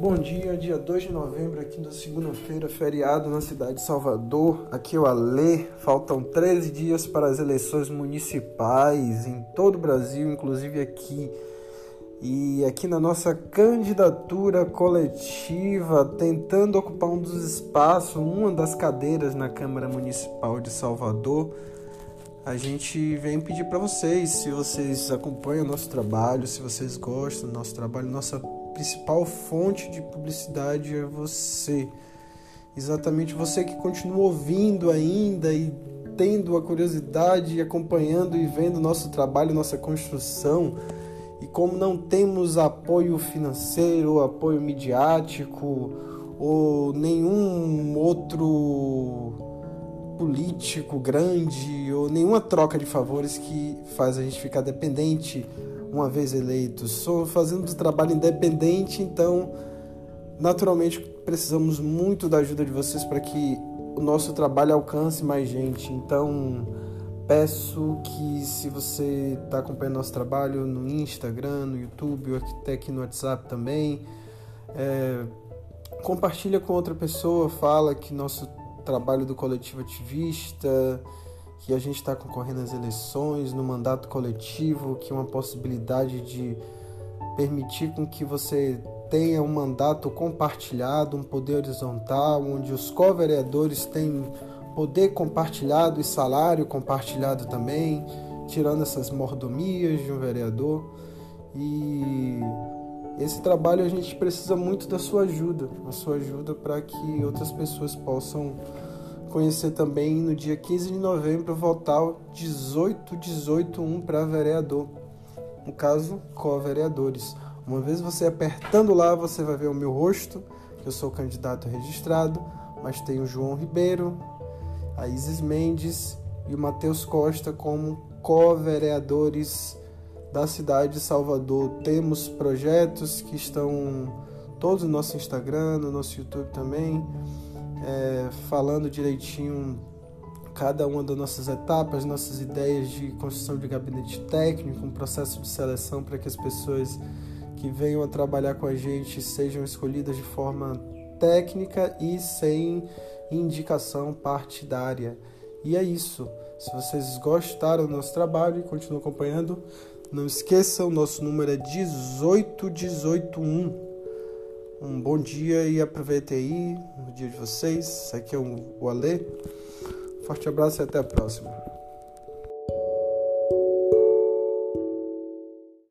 Bom dia, dia 2 de novembro, aqui na segunda-feira, feriado na cidade de Salvador. Aqui é o Alê. Faltam 13 dias para as eleições municipais em todo o Brasil, inclusive aqui. E aqui na nossa candidatura coletiva, tentando ocupar um dos espaços, uma das cadeiras na Câmara Municipal de Salvador, a gente vem pedir para vocês, se vocês acompanham o nosso trabalho, se vocês gostam do nosso trabalho, nossa principal fonte de publicidade é você. Exatamente você que continua ouvindo ainda e tendo a curiosidade, acompanhando e vendo nosso trabalho, nossa construção. E como não temos apoio financeiro, apoio midiático ou nenhum outro político grande ou nenhuma troca de favores que faz a gente ficar dependente uma vez eleito. Sou fazendo um trabalho independente, então naturalmente precisamos muito da ajuda de vocês para que o nosso trabalho alcance mais gente. Então peço que se você está acompanhando nosso trabalho no Instagram, no YouTube, ou até aqui no WhatsApp também, é, compartilha com outra pessoa, fala que nosso trabalho do coletivo ativista que a gente está concorrendo às eleições, no mandato coletivo, que é uma possibilidade de permitir com que você tenha um mandato compartilhado, um poder horizontal, onde os co-vereadores têm poder compartilhado e salário compartilhado também, tirando essas mordomias de um vereador. E esse trabalho a gente precisa muito da sua ajuda, a sua ajuda para que outras pessoas possam conhecer também no dia 15 de novembro votar o 18181 para vereador. No caso, co-vereadores. Uma vez você apertando lá, você vai ver o meu rosto, que eu sou candidato registrado, mas tem o João Ribeiro, a Isis Mendes e o Matheus Costa como co-vereadores da cidade de Salvador. Temos projetos que estão todos no nosso Instagram, no nosso YouTube também é, falando direitinho cada uma das nossas etapas, nossas ideias de construção de gabinete técnico, um processo de seleção para que as pessoas que venham a trabalhar com a gente sejam escolhidas de forma técnica e sem indicação partidária. E é isso. Se vocês gostaram do nosso trabalho e continuam acompanhando, não esqueçam, nosso número é 18181. Um bom dia e aproveite aí o dia de vocês. Aqui é o Alê. Forte abraço e até a próxima.